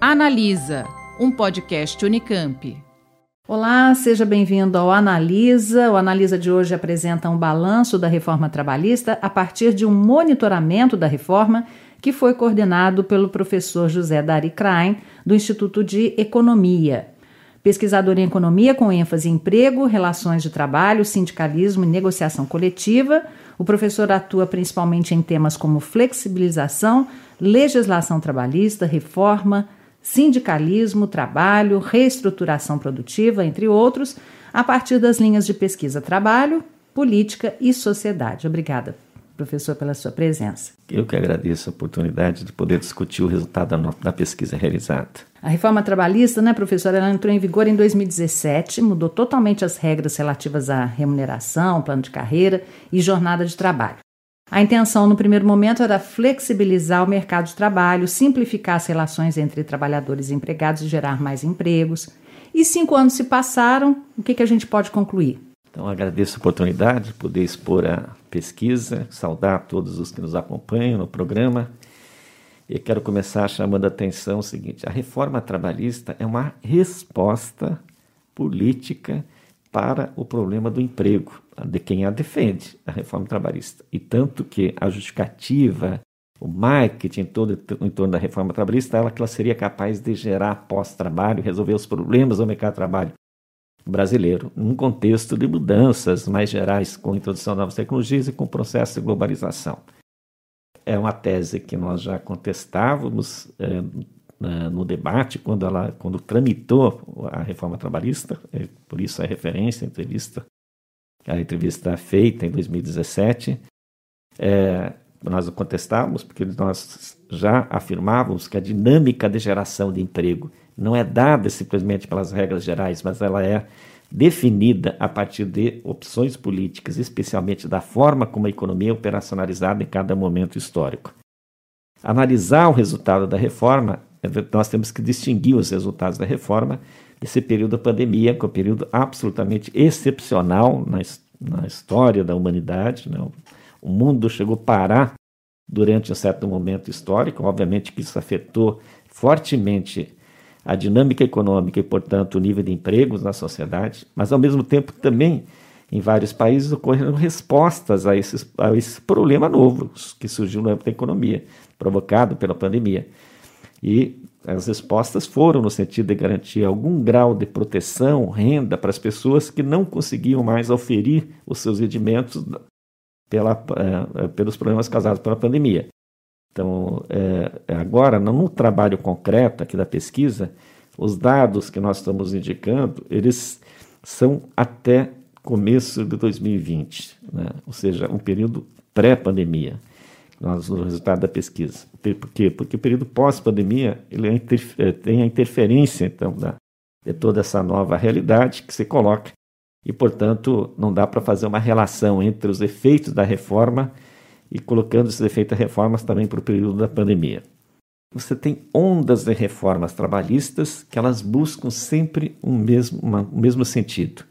Analisa, um podcast Unicamp. Olá, seja bem-vindo ao Analisa. O Analisa de hoje apresenta um balanço da reforma trabalhista a partir de um monitoramento da reforma que foi coordenado pelo professor José Dari Krain, do Instituto de Economia. Pesquisador em economia com ênfase em emprego, relações de trabalho, sindicalismo e negociação coletiva, o professor atua principalmente em temas como flexibilização, legislação trabalhista, reforma, sindicalismo, trabalho, reestruturação produtiva, entre outros, a partir das linhas de pesquisa trabalho, política e sociedade. Obrigada, professor, pela sua presença. Eu que agradeço a oportunidade de poder discutir o resultado da, pesquisa realizada. A reforma trabalhista, né, professor, ela entrou em vigor em 2017, mudou totalmente as regras relativas à remuneração, plano de carreira e jornada de trabalho. A intenção no primeiro momento era flexibilizar o mercado de trabalho, simplificar as relações entre trabalhadores e empregados e gerar mais empregos. E cinco anos se passaram, o que, que a gente pode concluir? Então, agradeço a oportunidade de poder expor a pesquisa, saudar todos os que nos acompanham no programa. E quero começar chamando a atenção o seguinte: a reforma trabalhista é uma resposta política para o problema do emprego, de quem a defende, a reforma trabalhista. E tanto que a justificativa, o marketing todo em torno da reforma trabalhista, ela que ela seria capaz de gerar pós-trabalho, resolver os problemas do mercado de trabalho brasileiro, num contexto de mudanças mais gerais, com a introdução de novas tecnologias e com o processo de globalização. É uma tese que nós já contestávamos é, no debate, quando, ela, quando tramitou a reforma trabalhista, é, por isso a referência, a entrevista, a entrevista feita em 2017, é, nós o contestávamos porque nós já afirmávamos que a dinâmica de geração de emprego não é dada simplesmente pelas regras gerais, mas ela é definida a partir de opções políticas, especialmente da forma como a economia é operacionalizada em cada momento histórico. Analisar o resultado da reforma nós temos que distinguir os resultados da reforma desse período da pandemia, que é um período absolutamente excepcional na, na história da humanidade. Né? O mundo chegou a parar durante um certo momento histórico, obviamente que isso afetou fortemente a dinâmica econômica e, portanto, o nível de empregos na sociedade, mas ao mesmo tempo também em vários países ocorreram respostas a, esses, a esse problema novo que surgiu no âmbito da economia, provocado pela pandemia. E as respostas foram no sentido de garantir algum grau de proteção, renda para as pessoas que não conseguiam mais oferir os seus rendimentos pela, uh, pelos problemas causados pela pandemia. Então, é, agora, no trabalho concreto aqui da pesquisa, os dados que nós estamos indicando, eles são até começo de 2020, né? ou seja, um período pré-pandemia no resultado da pesquisa. Por quê? Porque o período pós-pandemia ele é é, tem a interferência então, da, de toda essa nova realidade que se coloca e, portanto, não dá para fazer uma relação entre os efeitos da reforma e colocando esses efeitos da reforma também para o período da pandemia. Você tem ondas de reformas trabalhistas que elas buscam sempre um mesmo, um mesmo sentido,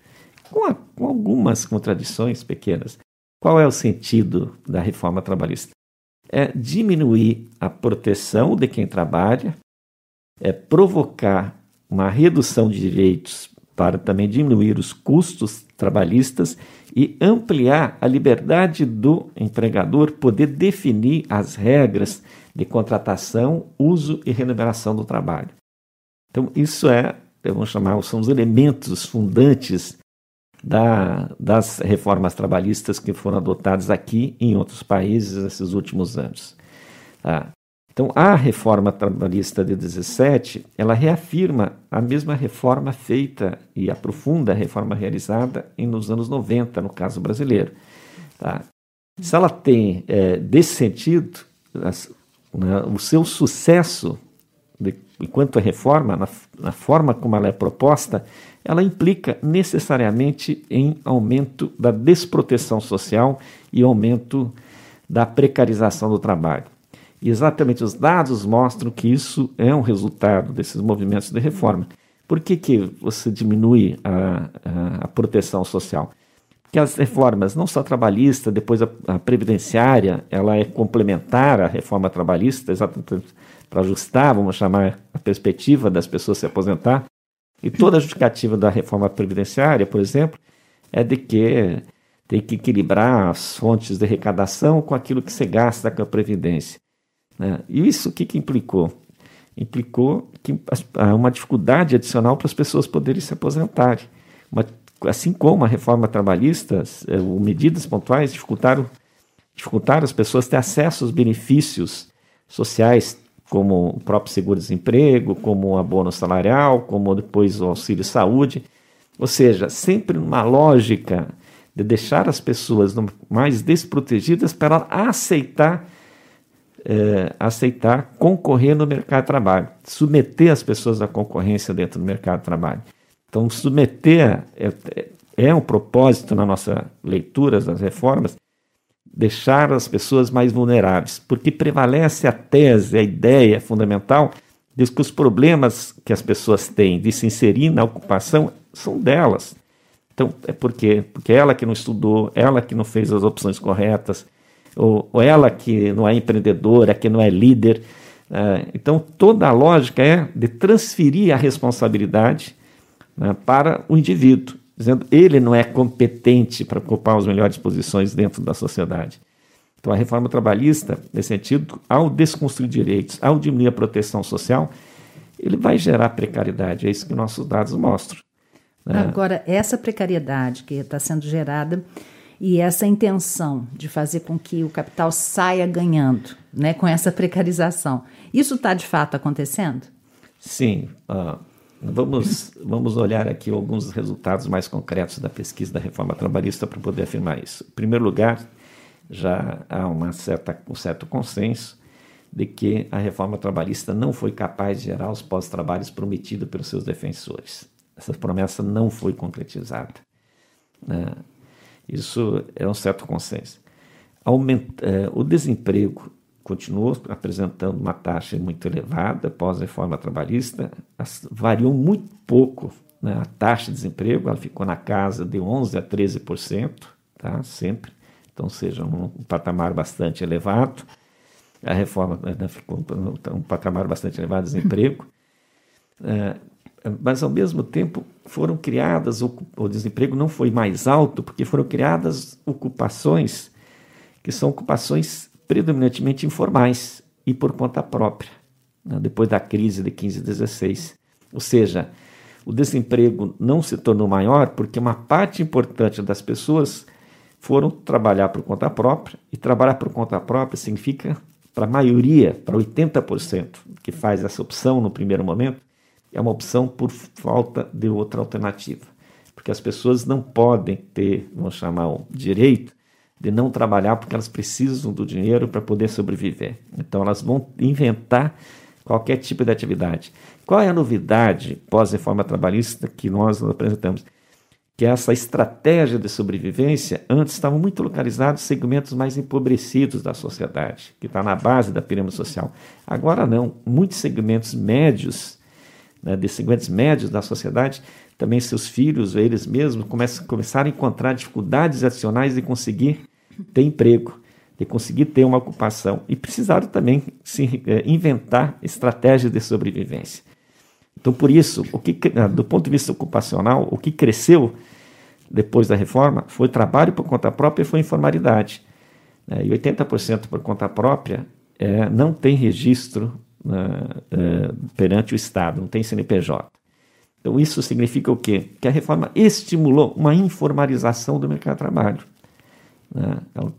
com, a, com algumas contradições pequenas. Qual é o sentido da reforma trabalhista? É diminuir a proteção de quem trabalha, é provocar uma redução de direitos para também diminuir os custos trabalhistas e ampliar a liberdade do empregador poder definir as regras de contratação, uso e remuneração do trabalho. Então, isso é, vamos chamar, são os elementos fundantes da, das reformas trabalhistas que foram adotadas aqui e em outros países nesses últimos anos. Tá? Então, a reforma trabalhista de 17, ela reafirma a mesma reforma feita e aprofunda a reforma realizada nos anos 90, no caso brasileiro. Tá? Se ela tem, é, desse sentido, as, né, o seu sucesso de, enquanto a reforma, na, na forma como ela é proposta, ela implica necessariamente em aumento da desproteção social e aumento da precarização do trabalho. E exatamente os dados mostram que isso é um resultado desses movimentos de reforma. Por que, que você diminui a, a, a proteção social? Porque as reformas, não só trabalhista, depois a, a, previdenciária, ela é complementar à reforma trabalhista, exatamente para ajustar, vamos chamar, perspectiva das pessoas se aposentar. E toda a justificativa da reforma previdenciária, por exemplo, é de que tem que equilibrar as fontes de arrecadação com aquilo que você gasta com a Previdência. Né? E isso o que, que implicou? Implicou que, uma dificuldade adicional para as pessoas poderem se aposentarem. Uma, assim como a reforma trabalhista, é, medidas pontuais dificultaram, dificultaram as pessoas ter acesso aos benefícios sociais, como o próprio seguro-desemprego, como o abono salarial, como depois o auxílio saúde. Ou seja, sempre numa lógica de deixar as pessoas mais desprotegidas para aceitar é, aceitar concorrer no mercado de trabalho, submeter as pessoas à concorrência dentro do mercado de trabalho. Então, submeter é, é, é um propósito na nossa leitura das reformas, deixar as pessoas mais vulneráveis, porque prevalece a tese, a ideia fundamental de que os problemas que as pessoas têm de se inserir na ocupação são delas. Então, é porque, porque ela que não estudou, ela que não fez as opções corretas, ou, ou ela que não é empreendedora, que não é líder. Uh, então, toda a lógica é de transferir a responsabilidade né, para o indivíduo, dizendo ele não é competente para ocupar as melhores posições dentro da sociedade. Então, a reforma trabalhista, nesse sentido, ao desconstruir direitos, ao diminuir a proteção social, ele vai gerar precariedade. É isso que nossos dados mostram. Né? Agora, essa precariedade que está sendo gerada e essa intenção de fazer com que o capital saia ganhando, né, com essa precarização, isso está de fato acontecendo? Sim. Uh, vamos, vamos olhar aqui alguns resultados mais concretos da pesquisa da reforma trabalhista para poder afirmar isso. Em primeiro lugar, já há uma certa, um certo consenso de que a reforma trabalhista não foi capaz de gerar os pós-trabalhos prometidos pelos seus defensores essa promessa não foi concretizada. Né? Isso é um certo consenso. Aumenta, é, o desemprego continuou apresentando uma taxa muito elevada pós-reforma trabalhista, variou muito pouco né? a taxa de desemprego, ela ficou na casa de 11% a 13%, tá? sempre, então seja um, um patamar bastante elevado. A reforma né, ficou um, um patamar bastante elevado de desemprego. É, mas ao mesmo tempo foram criadas, o desemprego não foi mais alto, porque foram criadas ocupações que são ocupações predominantemente informais e por conta própria, né, depois da crise de 15 e 16. Ou seja, o desemprego não se tornou maior porque uma parte importante das pessoas foram trabalhar por conta própria, e trabalhar por conta própria significa, para a maioria, para 80% que faz essa opção no primeiro momento, é uma opção por falta de outra alternativa. Porque as pessoas não podem ter, vamos chamar, o direito de não trabalhar porque elas precisam do dinheiro para poder sobreviver. Então elas vão inventar qualquer tipo de atividade. Qual é a novidade pós-reforma trabalhista que nós apresentamos? Que essa estratégia de sobrevivência antes estava muito localizada em segmentos mais empobrecidos da sociedade, que está na base da pirâmide social. Agora não, muitos segmentos médios né, de segmentos médios da sociedade, também seus filhos, eles mesmos, começam, começaram a encontrar dificuldades adicionais de conseguir ter emprego, de conseguir ter uma ocupação. E precisaram também se é, inventar estratégias de sobrevivência. Então, por isso, o que, ah, do ponto de vista ocupacional, o que cresceu depois da reforma foi trabalho por conta própria e foi informalidade. Né, e 80% por conta própria é, não tem registro uh, perante o Estado, não tem CNPJ. Então, isso significa o quê? Que a reforma estimulou uma informalização do mercado de trabalho. Né? Então,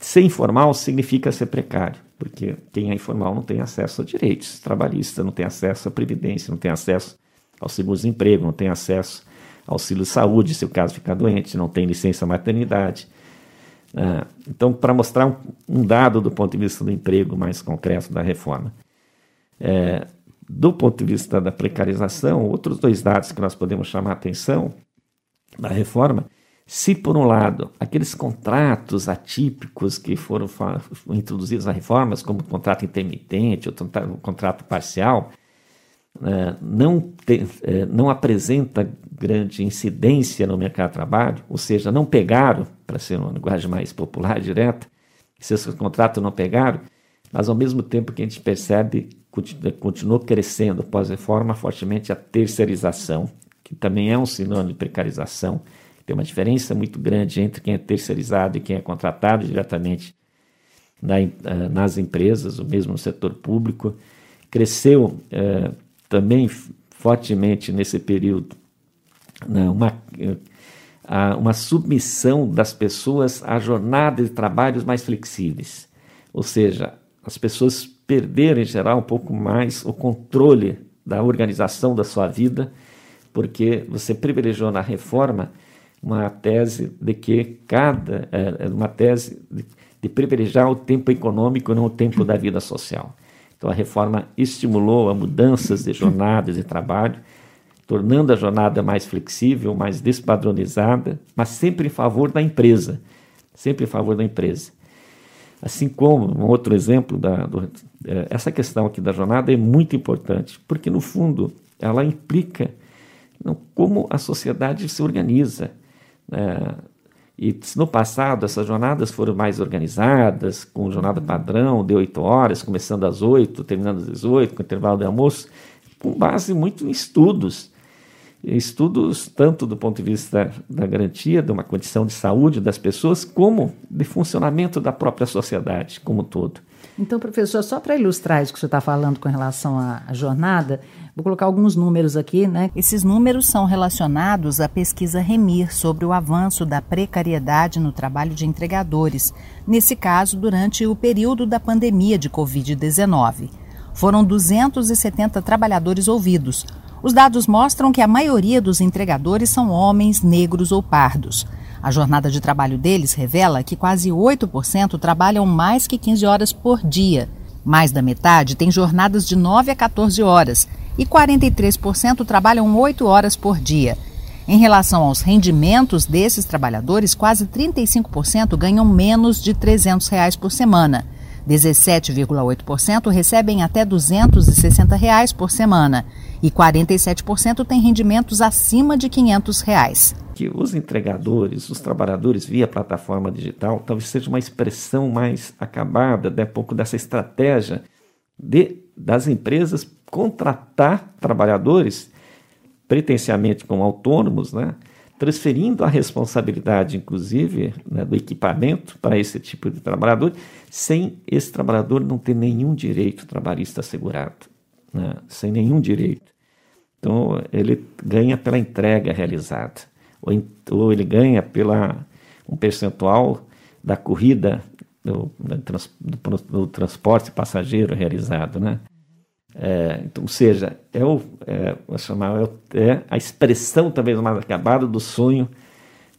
ser informal significa ser precário, porque quem é informal não tem acesso a direitos trabalhistas, não tem acesso à previdência, não tem acesso ao seguro-desemprego, não tem acesso ao auxílio de saúde, se o caso ficar doente, não tem licença maternidade. Uh, então, para mostrar um, um, dado do ponto de vista do emprego mais concreto da reforma, é, do ponto de vista da precarização, outros dois dados que nós podemos chamar a atenção da reforma, se por um lado aqueles contratos atípicos que foram introduzidos na reforma, como o contrato intermitente, o contrato parcial, é, não, te, é, não apresenta grande incidência no mercado de trabalho, ou seja, não pegaram, para ser uma linguagem mais popular, direta, se esses contratos não pegaram, mas ao mesmo tempo que a gente percebe, continuou crescendo pós-reforma fortemente a terceirização, que também é um sinônimo de precarização. Tem uma diferença muito grande entre quem é terceirizado e quem é contratado diretamente na, eh, nas empresas, o mesmo no setor público. Cresceu eh, também fortemente nesse período né, uma, eh, uma submissão das pessoas a jornadas de trabalhos mais flexíveis. Ou seja, as pessoas perderam, em geral, um pouco mais o controle da organização da sua vida, porque você privilegiou na reforma uma tese de que cada é, uma tese de, privilegiar o tempo econômico não o tempo da vida social. Então a reforma estimulou a mudanças de jornadas de trabalho, tornando a jornada mais flexível, mais despadronizada, mas sempre em favor da empresa, sempre em favor da empresa. Assim como um outro exemplo da do, é, essa questão aqui da jornada é muito importante, porque no fundo ela implica não, como a sociedade se organiza. É, e se no passado essas jornadas foram mais organizadas, com jornada padrão, de oito horas, começando às oito, terminando às 18, com intervalo de almoço, com base muito em estudos. Estudos tanto do ponto de vista da garantia de uma condição de saúde das pessoas, como de funcionamento da própria sociedade como um todo. Então, professor, só para ilustrar isso que você está falando com relação à, jornada, Vou colocar alguns números aqui, né? Esses números são relacionados à pesquisa Remir sobre o avanço da precariedade no trabalho de entregadores, nesse caso, durante o período da pandemia de Covid-19. Foram 270 trabalhadores ouvidos. Os dados mostram que a maioria dos entregadores são homens, negros ou pardos. A jornada de trabalho deles revela que quase 8% trabalham mais que 15 horas por dia. Mais da metade tem jornadas de 9 a 14 horas e 43% trabalham 8 horas por dia. Em relação aos rendimentos desses trabalhadores, quase 35% ganham menos de 300 reais por semana. 17,8% recebem até 260 reais por semana e 47% têm rendimentos acima de 500 reais. Que os entregadores, os trabalhadores via plataforma digital, talvez seja uma expressão mais acabada, né, pouco dessa estratégia de, das empresas contratar trabalhadores, pretensiamente como autônomos, né? Transferindo a responsabilidade, inclusive, né, do equipamento para esse tipo de trabalhador, sem esse trabalhador não ter nenhum direito trabalhista assegurado, né, sem nenhum direito. Então, ele ganha pela entrega realizada, ou, ou ele ganha pela um percentual da corrida do, do, do transporte passageiro realizado, né? É, então, ou seja, é, o, é, chamar, é, é a expressão talvez mais acabada do sonho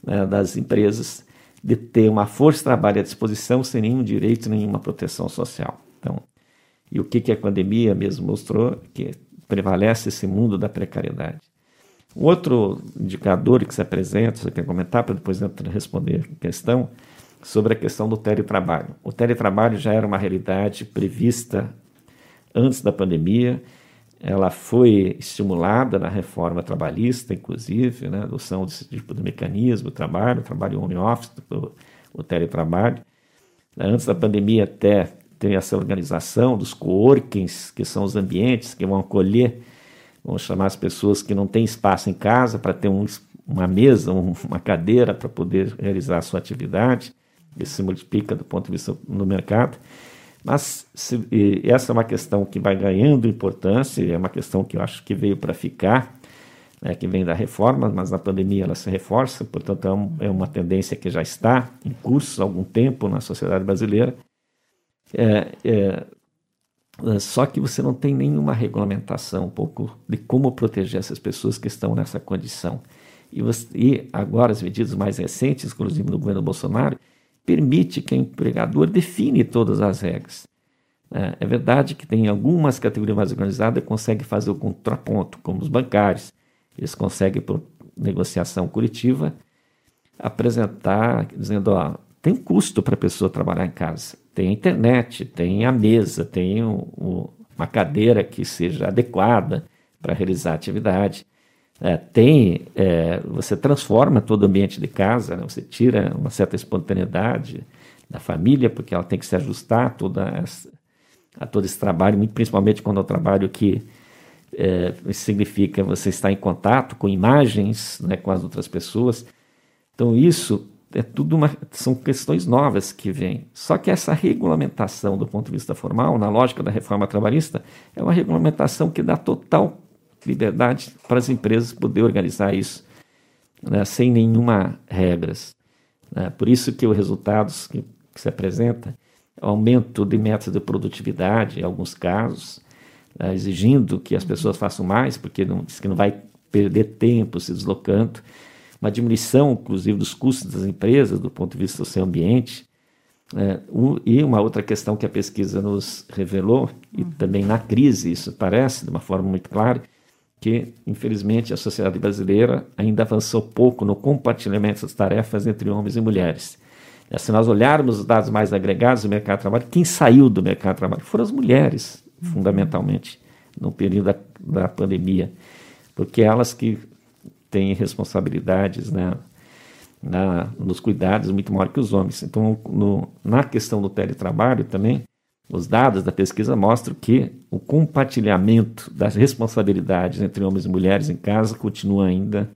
né, das empresas de ter uma força de trabalho à disposição sem nenhum direito, nenhuma proteção social. Então, e o que, que a pandemia mesmo mostrou? Que prevalece esse mundo da precariedade. Outro indicador que se apresenta, você quer comentar para depois responder a questão, sobre a questão do teletrabalho. O teletrabalho já era uma realidade prevista antes da pandemia. Ela foi estimulada na reforma trabalhista, inclusive, né, adoção desse tipo de mecanismo, trabalho, trabalho home office, o, teletrabalho. Antes da pandemia até tem essa organização dos coworkings, que são os ambientes que vão acolher, vão chamar as pessoas que não têm espaço em casa para ter um, uma mesa, um, uma cadeira para poder realizar a sua atividade. Isso se multiplica do ponto de vista no mercado. Mas se, essa é uma questão que vai ganhando importância, é uma questão que eu acho que veio para ficar, né, que vem da reforma, mas na pandemia ela se reforça, portanto é, um, é uma tendência que já está em curso há algum tempo na sociedade brasileira. É, é, só que você não tem nenhuma regulamentação um pouco de como proteger essas pessoas que estão nessa condição. E, você, e agora as medidas mais recentes, inclusive no governo Bolsonaro, permite que o empregador define todas as regras. É, é verdade que tem algumas categorias mais organizadas que conseguem fazer o contraponto, como os bancários. Eles conseguem, por negociação coletiva, apresentar, dizendo, ó, tem custo para a pessoa trabalhar em casa. Tem a internet, tem a mesa, tem o, o, uma cadeira que seja adequada para realizar a atividade. É, tem, é, você transforma todo o ambiente de casa, né? você tira uma certa espontaneidade da família, porque ela tem que se ajustar a toda essa, a todo esse trabalho, muito principalmente quando é um trabalho que é, significa você estar em contato com imagens, né, com as outras pessoas. Então isso é tudo uma, são questões novas que vêm. Só que essa regulamentação do ponto de vista formal, na lógica da reforma trabalhista, é uma regulamentação que dá total liberdade para as empresas poder organizar isso né, sem nenhuma regras. Né? Por isso que os resultados que, que se apresenta, aumento de metas de produtividade, em alguns casos, né, exigindo que as pessoas façam mais, porque não, diz que não vai perder tempo se deslocando, uma diminuição, inclusive, dos custos das empresas do ponto de vista do seu ambiente. É, um, e uma outra questão que a pesquisa nos revelou, e uhum. também na crise isso parece de uma forma muito clara, que, infelizmente, a sociedade brasileira ainda avançou pouco no compartilhamento das tarefas entre homens e mulheres. É, se nós olharmos os dados mais agregados do mercado de trabalho, quem saiu do mercado de trabalho foram as mulheres, fundamentalmente, no período da, da pandemia, porque elas que têm responsabilidades né, na, nos cuidados muito maior que os homens. Então, no, na questão do teletrabalho também, os dados da pesquisa mostram que o compartilhamento das responsabilidades entre homens e mulheres em casa continua ainda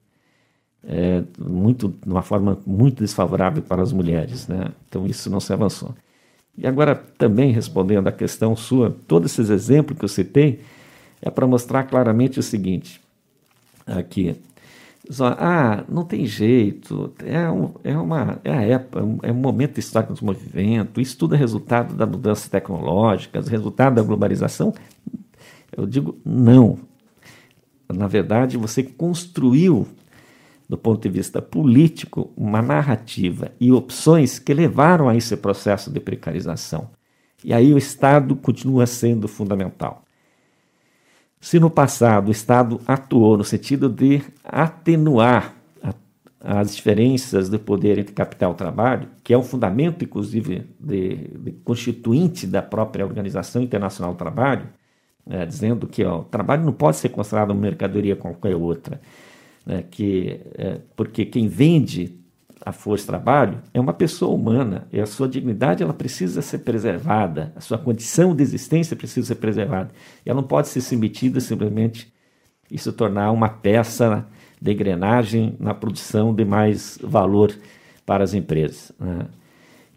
é, muito, de uma forma muito desfavorável para as mulheres. Né? Então, isso não se avançou. E agora, também respondendo à questão sua, todos esses exemplos que eu citei é para mostrar claramente o seguinte: aqui, ah, não tem jeito, é, um, é, uma, é a época, é um momento histórico do movimento, isso tudo é resultado da mudança tecnológica, resultado da globalização. Eu digo, não. Na verdade, você construiu, do ponto de vista político, uma narrativa e opções que levaram a esse processo de precarização. E aí o Estado continua sendo fundamental. Se no passado o Estado atuou no sentido de atenuar a, as diferenças do poder entre capital e trabalho, que é um fundamento, inclusive, de, de constituinte da própria Organização Internacional do Trabalho, né, dizendo que ó, o trabalho não pode ser considerado uma mercadoria qualquer outra, né, que, é, porque quem vende a força de trabalho é uma pessoa humana e a sua dignidade ela precisa ser preservada, a sua condição de existência precisa ser preservada. E ela não pode ser submetida simplesmente e se tornar uma peça de engrenagem na produção de mais valor para as empresas. Né?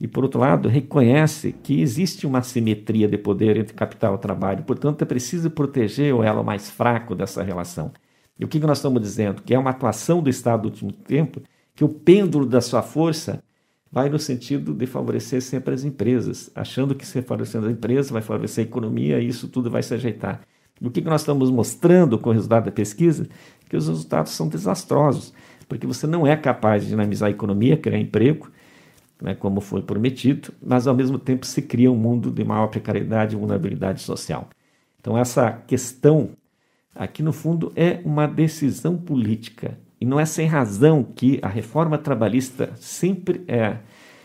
E, por outro lado, reconhece que existe uma simetria de poder entre capital e trabalho, portanto, é preciso proteger o elo mais fraco dessa relação. E o que nós estamos dizendo? Que é uma atuação do Estado do último tempo que o pêndulo da sua força vai no sentido de favorecer sempre as empresas, achando que se favorecendo a empresa vai favorecer a economia e isso tudo vai se ajeitar. O que nós estamos mostrando com o resultado da pesquisa? Que os resultados são desastrosos, porque você não é capaz de dinamizar a economia, criar emprego, né, como foi prometido, mas ao mesmo tempo se cria um mundo de maior precariedade e vulnerabilidade social. Então, essa questão aqui, no fundo, é uma decisão política e não é sem razão que a reforma trabalhista sempre é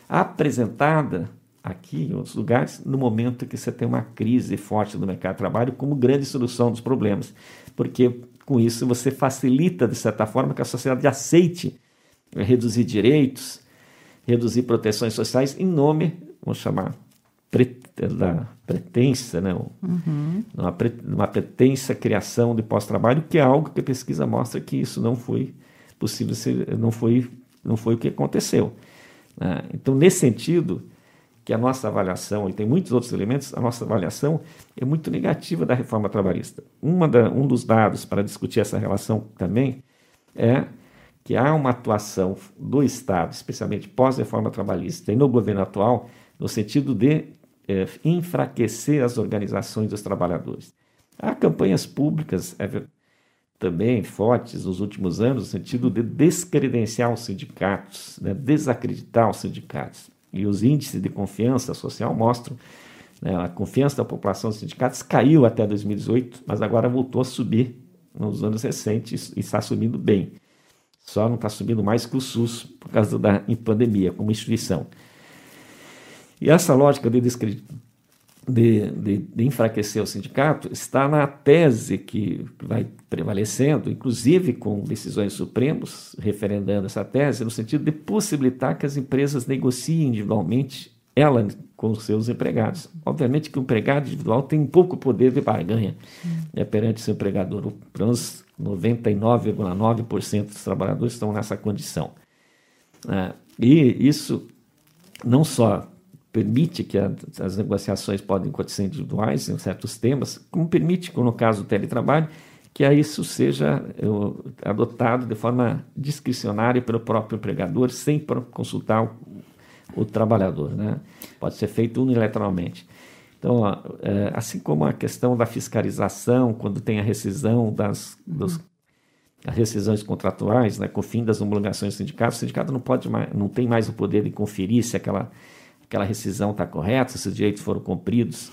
apresentada aqui em outros lugares no momento que você tem uma crise forte do mercado de trabalho como grande solução dos problemas, porque com isso você facilita de certa forma que a sociedade aceite reduzir direitos, reduzir proteções sociais em nome, vamos chamar da pretensa, né? Uhum. Uma, pre, uma pretensa criação de pós-trabalho, que é algo que a pesquisa mostra que isso não foi possível não foi, não foi o que aconteceu. Né? Então, nesse sentido, que a nossa avaliação, e tem muitos outros elementos, a nossa avaliação é muito negativa da reforma trabalhista. Uma da, um dos dados para discutir essa relação também é que há uma atuação do Estado, especialmente pós-reforma trabalhista e no governo atual, no sentido de é, enfraquecer as organizações dos trabalhadores. Há campanhas públicas, é, também fortes nos últimos anos, no sentido de descredenciar os sindicatos, né, desacreditar os sindicatos. E os índices de confiança social mostram né, a confiança da população nos sindicatos caiu até 2018, mas agora voltou a subir nos anos recentes e está subindo bem. Só não está subindo mais que o SUS por causa da pandemia como instituição. E essa lógica de de, de, de, enfraquecer o sindicato está na tese que vai prevalecendo, inclusive com decisões supremos referendando essa tese, no sentido de possibilitar que as empresas negociem individualmente, ela com os seus empregados. Obviamente que o empregado individual tem pouco poder de barganha né, perante seu empregador. Pelo menos 99,9% dos trabalhadores estão nessa condição. É, e isso não só permite que a, as negociações podem acontecer individuais em certos temas, como permite, como no caso do teletrabalho, que isso seja eu, adotado de forma discricionária pelo próprio empregador, sem consultar o, o trabalhador. Né? Pode ser feito unilateralmente. Então, é, assim como a questão da fiscalização, quando tem a rescisão das, dos, as rescisões contratuais, né, com o fim das homologações do sindicato, o sindicato não, pode mais, não tem mais o poder de conferir se aquela, aquela rescisão está correta, se os direitos foram cumpridos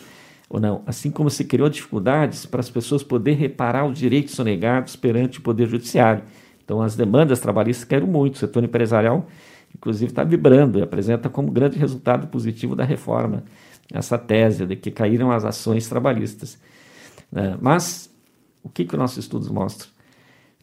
ou não. Assim como se criou dificuldades para as pessoas poderem reparar os direitos sonegados perante o Poder Judiciário. Então, as demandas trabalhistas caíram muito. O setor empresarial, inclusive, está vibrando e apresenta como grande resultado positivo da reforma essa tese de que caíram as ações trabalhistas. É, mas, o que, que os nossos estudos mostram?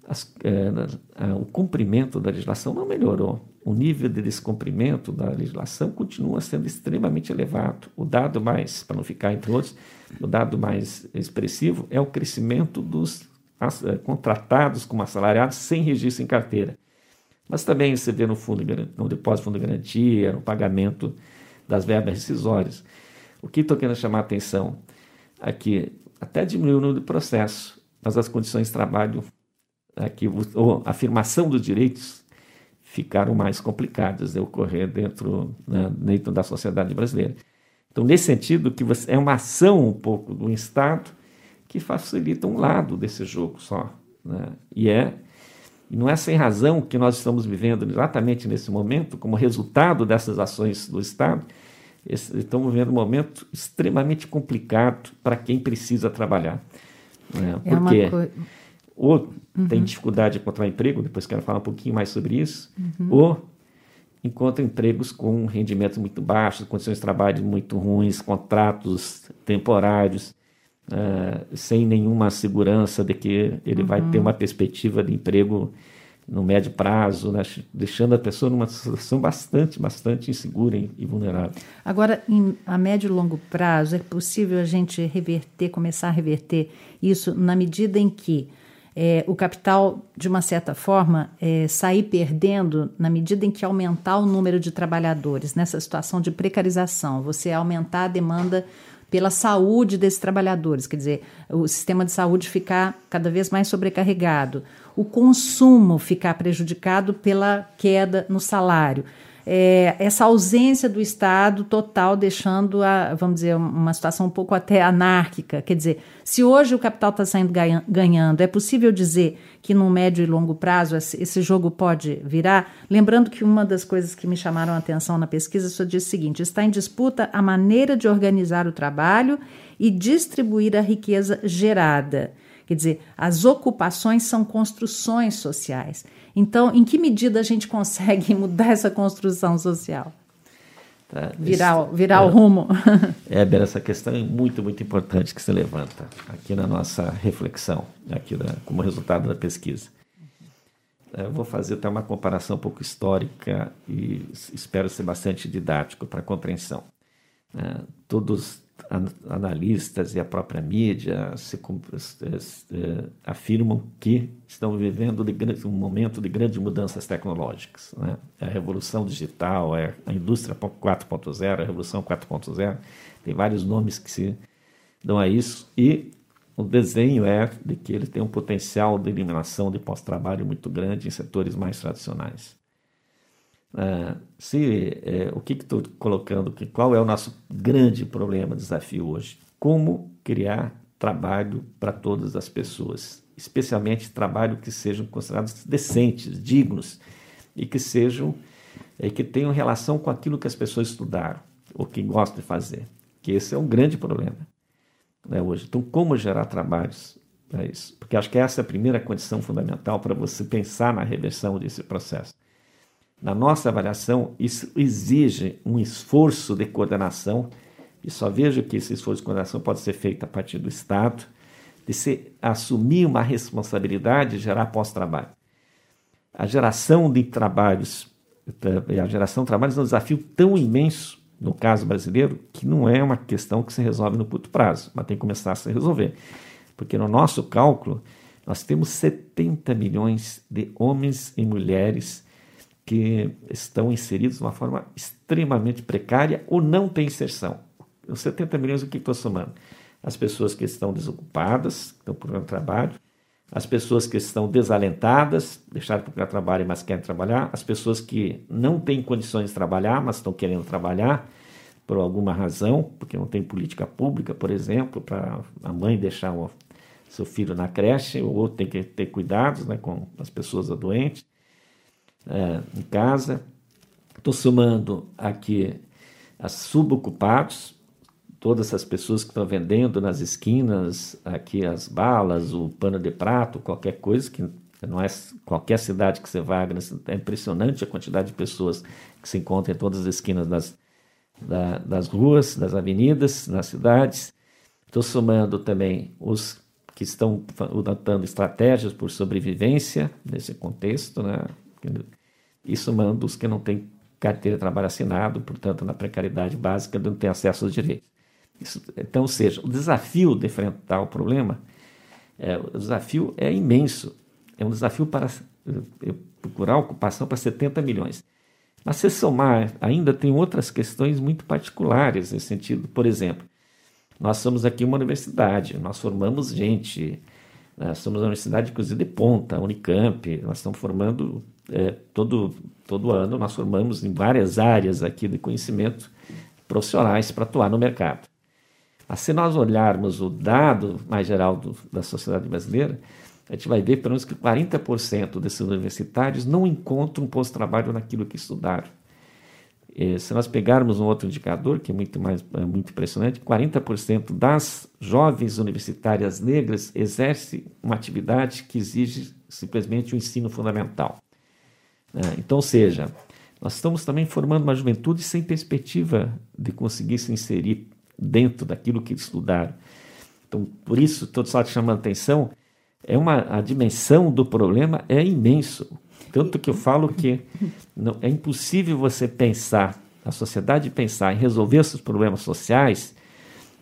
As, é, o cumprimento da legislação não melhorou o nível de descumprimento da legislação continua sendo extremamente elevado. O dado mais, para não ficar entre outros, o dado mais expressivo é o crescimento dos eh, contratados como assalariados sem registro em carteira. Mas também você vê no, fundo, no depósito de fundo de garantia, no pagamento das verbas rescisórias. O que estou querendo chamar a atenção aqui, até diminuiu o número de processo, mas as condições de trabalho, aqui, ou afirmação dos direitos ficaram mais complicadas de ocorrer dentro, né, dentro da sociedade brasileira. Então, nesse sentido, que você, é uma ação um pouco do Estado que facilita um lado desse jogo só. Né? E é não é sem razão que nós estamos vivendo exatamente nesse momento, como resultado dessas ações do Estado, estamos vivendo um momento extremamente complicado para quem precisa trabalhar. Né? É Porque ou uhum. tem dificuldade de encontrar emprego, depois quero falar um pouquinho mais sobre isso, uhum. ou encontra empregos com rendimentos muito baixos, condições de trabalho muito ruins, contratos temporários, uh, sem nenhuma segurança de que ele uhum. vai ter uhum. uma perspectiva de emprego no médio prazo, né? deixando a pessoa numa situação bastante, bastante insegura e vulnerável. Agora, em, a médio e longo prazo, é possível a gente reverter, começar a reverter isso na medida em que é, o capital, de uma certa forma, é, sair perdendo na medida em que aumentar o número de trabalhadores nessa situação de precarização, você aumentar a demanda pela saúde desses trabalhadores, quer dizer, o sistema de saúde ficar cada vez mais sobrecarregado, o consumo ficar prejudicado pela queda no salário é, essa ausência do Estado total, deixando, a, vamos dizer, uma situação um pouco até anárquica. Quer dizer, se hoje o capital está saindo ganhando, é possível dizer que no médio e longo prazo esse jogo pode virar? Lembrando que uma das coisas que me chamaram a atenção na pesquisa só diz o seguinte: está em disputa a maneira de organizar o trabalho e distribuir a riqueza gerada. Quer dizer, as ocupações são construções sociais. Então, em que medida a gente consegue mudar essa construção social? Tá, virar, isso, virar é, o rumo. É, Bera, essa questão é muito, muito importante que se levanta aqui na nossa reflexão, aqui como resultado da pesquisa. É, eu vou fazer até uma comparação um pouco histórica e espero ser bastante didático para a compreensão. É, todos analistas e a própria mídia se, afirmam que estão vivendo de, um momento de grandes mudanças tecnológicas. Né? A revolução digital, é a indústria 4.0, a revolução 4.0, tem vários nomes que se dão a isso, e o desenho é de que ele tem um potencial de eliminação de pós-trabalho muito grande em setores mais tradicionais. Ah, se é, o que estou colocando, qual é o nosso grande problema, desafio hoje? Como criar trabalho para todas as pessoas, especialmente trabalho que sejam considerados decentes, dignos e que sejam é, que tenham relação com aquilo que as pessoas estudaram ou que gostam de fazer. Que esse é um grande problema né, hoje. Então, como gerar trabalhos para isso? Porque acho que essa é a primeira condição fundamental para você pensar na reversão desse processo. Na nossa avaliação, isso exige um esforço de coordenação, e só vejo que esse esforço de coordenação pode ser feito a partir do Estado, de se assumir uma responsabilidade de gerar pós-trabalho. A geração de trabalhos, a geração de trabalhos é um desafio tão imenso no caso brasileiro, que não é uma questão que se resolve no curto prazo, mas tem que começar a se resolver. Porque no nosso cálculo, nós temos 70 milhões de homens e mulheres que estão inseridos de uma forma extremamente precária ou não têm inserção. Os 70 milhões, o que estou somando? As pessoas que estão desocupadas, que estão procurando trabalho, as pessoas que estão desalentadas, deixaram de procurar trabalho, mas querem trabalhar, as pessoas que não têm condições de trabalhar, mas estão querendo trabalhar por alguma razão, porque não tem política pública, por exemplo, para a mãe deixar o seu filho na creche, ou outro tem que ter cuidados né, com as pessoas doentes é, em casa. Estou somando aqui as subocupados, todas essas pessoas que estão vendendo nas esquinas aqui as balas, o pano de prato, qualquer coisa que não é qualquer cidade que você vá, é impressionante a quantidade de pessoas que se encontram em todas as esquinas das, da, das ruas, das avenidas, nas cidades. Estou somando também os que estão adotando estratégias por sobrevivência nesse contexto, né? E somando os que não têm carteira de trabalho assinado, portanto, na precariedade básica, não têm acesso aos direitos. Isso, então, ou seja, o desafio de enfrentar o problema, é, o desafio é imenso. É um desafio para é, procurar ocupação para 70 milhões. Mas se somar, ainda tem outras questões muito particulares nesse sentido. Por exemplo, nós somos aqui uma universidade, nós formamos gente, nós somos uma universidade, inclusive, de ponta, Unicamp, nós estamos formando é, todo, todo ano, nós formamos em várias áreas aqui de conhecimento profissionais para atuar no mercado. Mas se nós olharmos o dado mais geral do, da sociedade brasileira, a gente vai ver pelo menos que 40% desses universitários não encontram um posto de trabalho naquilo que estudaram. E, se nós pegarmos um outro indicador, que é muito, mais, é muito impressionante, 40% das jovens universitárias negras exercem uma atividade que exige simplesmente o um ensino fundamental. É, então, ou seja, nós estamos também formando uma juventude sem perspectiva de conseguir se inserir dentro daquilo que estudaram. Então, por isso, estou só te chamando atenção, é uma, a dimensão do problema é imenso. Tanto que eu falo que não, é impossível você pensar, a sociedade pensar em resolver esses problemas sociais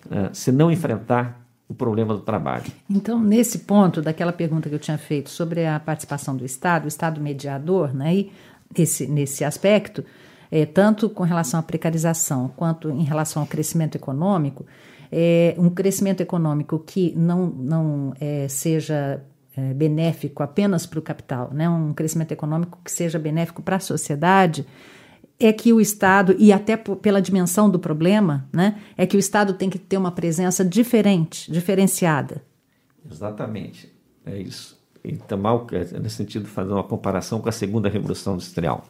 uh, se não enfrentar o problema do trabalho. Então, nesse ponto daquela pergunta que eu tinha feito sobre a participação do Estado, o Estado mediador, né, e esse, nesse aspecto, é, tanto com relação à precarização quanto em relação ao crescimento econômico, é, um crescimento econômico que não, não é, seja é, benéfico apenas para o capital, né, um crescimento econômico que seja benéfico para a sociedade, é que o Estado, e até pela dimensão do problema, né, é que o Estado tem que ter uma presença diferente, diferenciada. Exatamente, é isso. Então, mal, nesse sentido, fazer uma comparação com a segunda Revolução Industrial.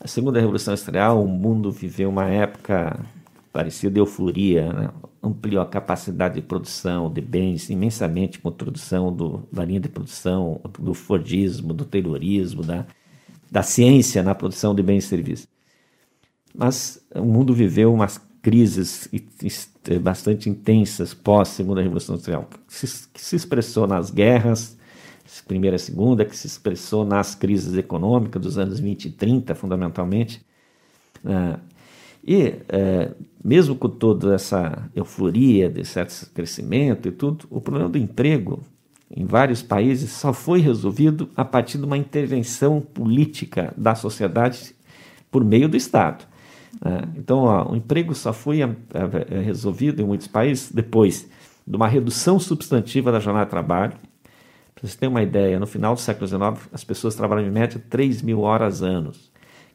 A segunda Revolução Industrial, o mundo viveu uma época parecida de euforia, né? Ampliou a capacidade de produção de bens imensamente com a introdução do, da linha de produção, do Fordismo, do Taylorismo, da, da ciência na produção de bens e serviços. Mas o mundo viveu umas crises bastante intensas pós Segunda Revolução Industrial, que se, que se expressou nas guerras, primeira e segunda, que se expressou nas crises econômicas dos anos 20 e 30, fundamentalmente. E, uh, mesmo com toda essa euforia de certo crescimento e tudo, o problema do emprego em vários países só foi resolvido a partir de uma intervenção política da sociedade por meio do Estado. Uh, então, ó, o emprego só foi resolvido em muitos países depois de uma redução substantiva da jornada de trabalho, para vocês terem uma ideia, no final do século XIX, as pessoas trabalham em média 3 mil horas anos.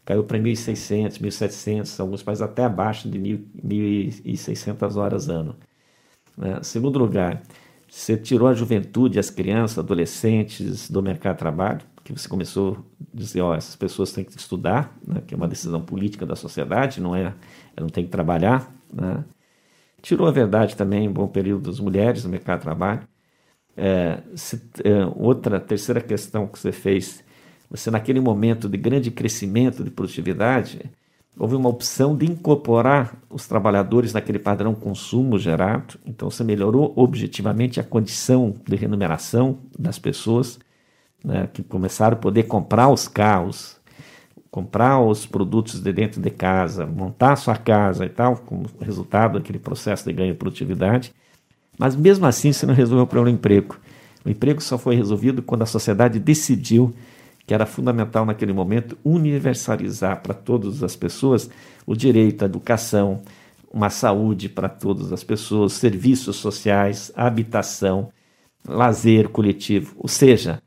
Caiu para 1.600, 1.700, alguns países até abaixo de 1.600 horas ano. Né? Segundo lugar, você tirou a juventude, as crianças, adolescentes do mercado de trabalho, que você começou a dizer, ó, essas pessoas têm que estudar, né? que é uma decisão política da sociedade, não é, não tem que trabalhar. Né? Tirou a verdade também, em bom período, das mulheres no mercado de trabalho. É, se, é, outra, terceira questão que você fez, você naquele momento de grande crescimento de produtividade, houve uma opção de incorporar os trabalhadores naquele padrão consumo gerado, então você melhorou objetivamente a condição de remuneração das pessoas, né, que começaram a poder comprar os carros, comprar os produtos de dentro de casa, montar sua casa e tal, como resultado daquele processo de ganho de produtividade. Mas mesmo assim, você não resolveu o problema do emprego. O emprego só foi resolvido quando a sociedade decidiu que era fundamental naquele momento universalizar para todas as pessoas o direito à educação, uma saúde para todas as pessoas, serviços sociais, habitação, lazer coletivo. Ou seja,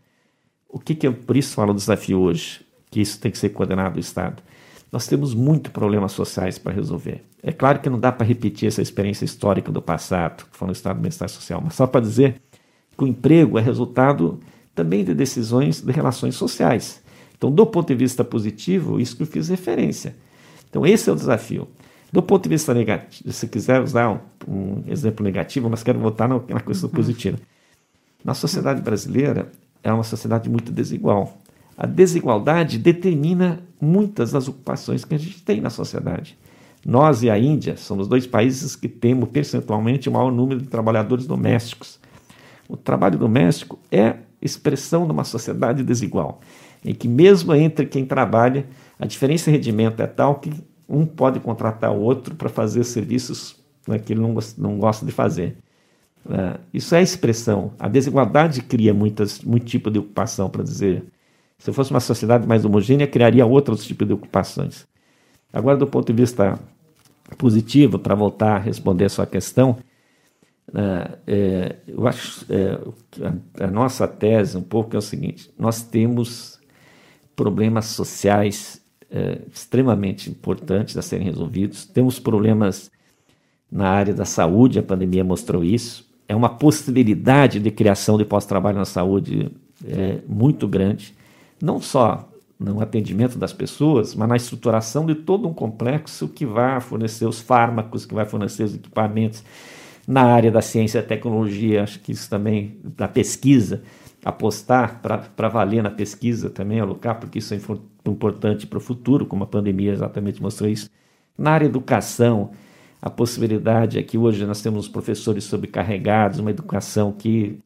o que, que eu por isso falo do desafio hoje? Que isso tem que ser coordenado do Estado. Nós temos muito problemas sociais para resolver. É claro que não dá para repetir essa experiência histórica do passado, que no Estado do Bem-Estar Social, mas só para dizer que o emprego é resultado também de decisões de relações sociais. Então, do ponto de vista positivo, isso que eu fiz referência. Então, esse é o desafio. Do ponto de vista negativo, se quiser usar um, um exemplo negativo, mas quero voltar na, na questão uhum. positiva. Na sociedade brasileira, é uma sociedade muito desigual. A desigualdade determina muitas das ocupações que a gente tem na sociedade. Nós e a Índia somos dois países que temos percentualmente o maior número de trabalhadores domésticos. O trabalho doméstico é expressão de uma sociedade desigual, em que mesmo entre quem trabalha, a diferença de rendimento é tal que um pode contratar o outro para fazer serviços né, que ele não, não gosta de fazer. Uh, isso é expressão. A desigualdade cria muitas, muito tipo de ocupação, para dizer. Se fosse uma sociedade mais homogênea, criaria outros tipos de ocupações. Agora, do ponto de vista positivo, para voltar a responder a sua questão, é, eu acho é, a, a nossa tese um pouco é o seguinte: nós temos problemas sociais é, extremamente importantes a serem resolvidos. Temos problemas na área da saúde, a pandemia mostrou isso. É uma possibilidade de criação de pós-trabalho na saúde é, muito grande, não só no atendimento das pessoas, mas na estruturação de todo um complexo que vai fornecer os fármacos, que vai fornecer os equipamentos. Na área da ciência e tecnologia, acho que isso também, da pesquisa, apostar para valer na pesquisa também, alocar, porque isso é importante para o futuro, como a pandemia exatamente mostrou isso. Na área educação, a possibilidade é que hoje nós temos professores sobrecarregados, uma educação que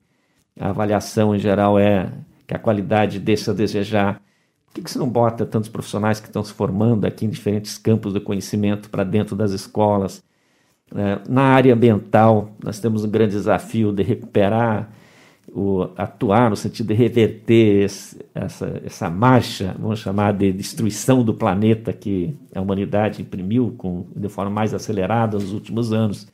a avaliação em geral é que a qualidade deixa a desejar. Por que, você não bota tantos profissionais que estão se formando aqui em diferentes campos do conhecimento para dentro das escolas? É, na área ambiental, nós temos um grande desafio de recuperar o, atuar no sentido de reverter esse, essa, essa marcha, vamos chamar de destruição do planeta que a humanidade imprimiu com, de forma mais acelerada nos últimos anos.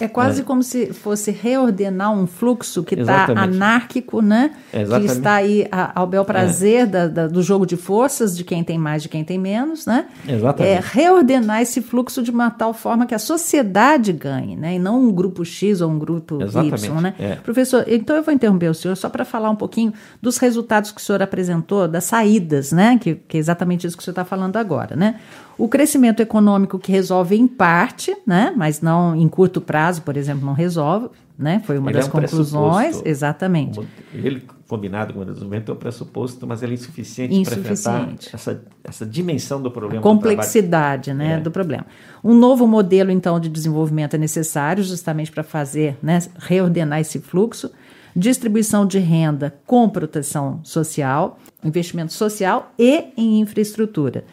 É quase é. como se fosse reordenar um fluxo que está anárquico, né? Exatamente. Que está aí ao bel prazer é. da, da, do jogo de forças, de quem tem mais, de quem tem menos, né? Exatamente. É reordenar esse fluxo de uma tal forma que a sociedade ganhe, né? E não um grupo X ou um grupo Exatamente. Y, né? É. Professor, então eu vou interromper o senhor só para falar um pouquinho dos resultados que o senhor apresentou, das saídas, né? Que, que é exatamente isso que o senhor está falando agora, né? O crescimento econômico que resolve em parte, né, mas não em curto prazo, por exemplo, não resolve, né? Foi uma ele das é um conclusões, exatamente. Ele combinado com o desenvolvimento é um pressuposto, mas ele é insuficiente, insuficiente. para enfrentar essa, essa dimensão do problema. A complexidade, do né, é. do problema. Um novo modelo então de desenvolvimento é necessário, justamente para fazer, né, reordenar esse fluxo. Distribuição de renda com proteção social, investimento social e em infraestrutura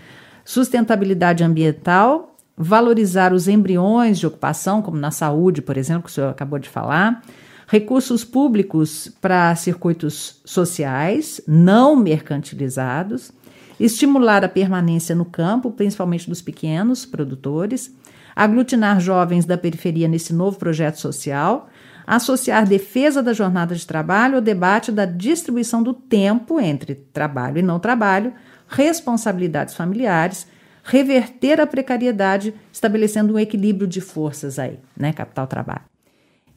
sustentabilidade ambiental, valorizar os embriões de ocupação, como na saúde, por exemplo, que o senhor acabou de falar, recursos públicos para circuitos sociais não mercantilizados, estimular a permanência no campo, principalmente dos pequenos produtores, aglutinar jovens da periferia nesse novo projeto social, associar defesa da jornada de trabalho ao debate da distribuição do tempo entre trabalho e não trabalho, responsabilidades familiares, reverter a precariedade, estabelecendo um equilíbrio de forças aí, né? Capital-trabalho.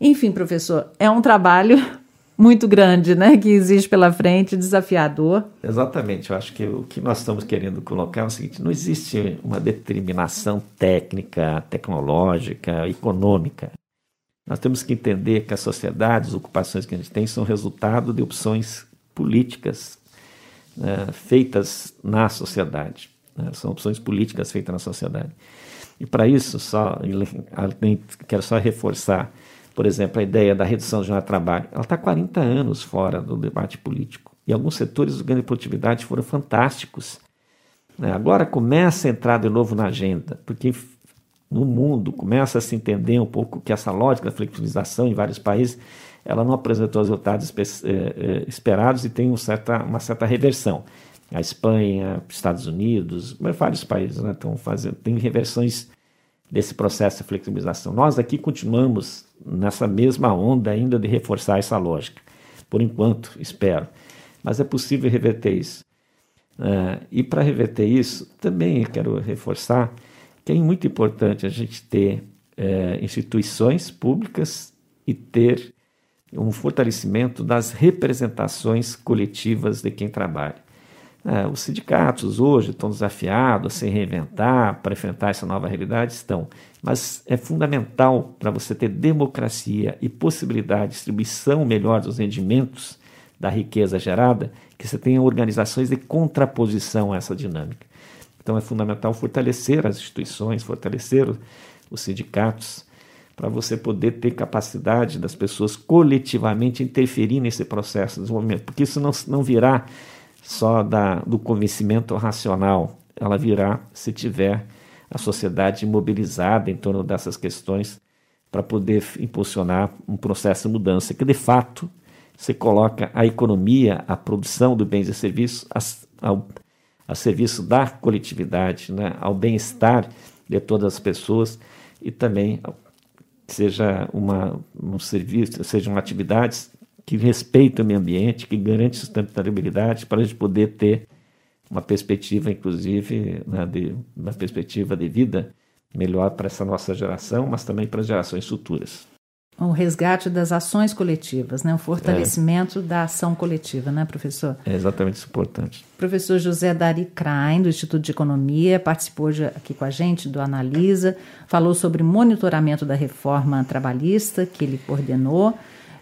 Enfim, professor, é um trabalho muito grande, né, que existe pela frente, desafiador. Exatamente, eu acho que o que nós estamos querendo colocar é o seguinte: não existe uma determinação técnica, tecnológica, econômica. Nós temos que entender que a sociedade, as ocupações que a gente tem, são resultado de opções políticas né, feitas na sociedade. Né, são opções políticas feitas na sociedade. E para isso, só quero só reforçar, por exemplo, a ideia da redução do jornal de trabalho. Ela está 40 anos fora do debate político. E alguns setores do ganho de produtividade foram fantásticos. Né? Agora começa a entrar de novo na agenda, porque no mundo começa a se entender um pouco que essa lógica da flexibilização em vários países ela não apresentou os resultados eh, eh, esperados e tem um certa, uma certa reversão. A Espanha, Estados Unidos, vários países né, estão fazendo, tem reversões desse processo de flexibilização. Nós aqui continuamos nessa mesma onda ainda de reforçar essa lógica. Por enquanto, espero. Mas é possível reverter isso. Uh, e para reverter isso, também quero reforçar que é muito importante a gente ter instituições públicas e ter um fortalecimento das representações coletivas de quem trabalha. É, os sindicatos hoje estão desafiados a se reinventar para enfrentar essa nova realidade, estão. Mas é fundamental para você ter democracia e possibilidade de distribuição melhor dos rendimentos da riqueza gerada, que você tenha organizações de contraposição a essa dinâmica. Então é fundamental fortalecer as instituições, fortalecer os sindicatos, para você poder ter capacidade das pessoas coletivamente interferir nesse processo de desenvolvimento, porque isso não, não virá só da, do convencimento racional, ela virá se tiver a sociedade mobilizada em torno dessas questões para poder impulsionar um processo de mudança que, de fato, você coloca a economia, a produção do bens e serviços a, ao, a serviço da coletividade, né, ao bem-estar de todas as pessoas e também seja uma, um serviço, sejam atividades que respeitem o meio ambiente, que garante sustentabilidade para a gente poder ter uma perspectiva, inclusive, né, de, uma perspectiva de vida melhor para essa nossa geração, mas também para gerações futuras. O resgate das ações coletivas, né? o fortalecimento é. da ação coletiva, né, professor? É exatamente isso importante. Professor José Dari Krain, do Instituto de Economia, participou hoje aqui com a gente do Analisa, falou sobre monitoramento da reforma trabalhista que ele coordenou.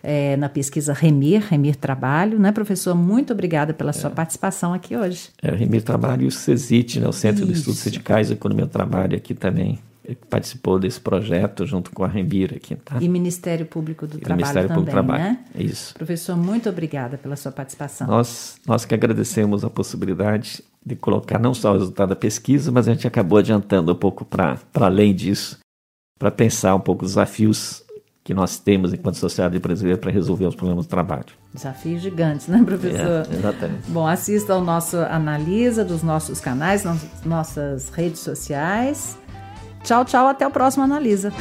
É, na pesquisa Remir, Remir Trabalho, né, professor? Muito obrigada pela sua é. participação aqui hoje. É, Remir Trabalho e o CESIT, né, o Centro Isso. de Estudos Sindicais e Economia do Trabalho, aqui também participou desse projeto junto com a Rembira aqui, tá? E Ministério Público do e Trabalho Ministério também, Público do Trabalho. né? Isso. Professor, muito obrigada pela sua participação. Nós, nós que agradecemos a possibilidade de colocar não só o resultado da pesquisa, mas a gente acabou adiantando um pouco para além disso, para pensar um pouco os desafios que nós temos enquanto sociedade brasileira para resolver os problemas do trabalho. Desafios gigantes, né, professor? É, exatamente. Bom, assista ao nosso Analisa dos nossos canais, nossas redes sociais. Tchau, tchau, até o próximo Analisa.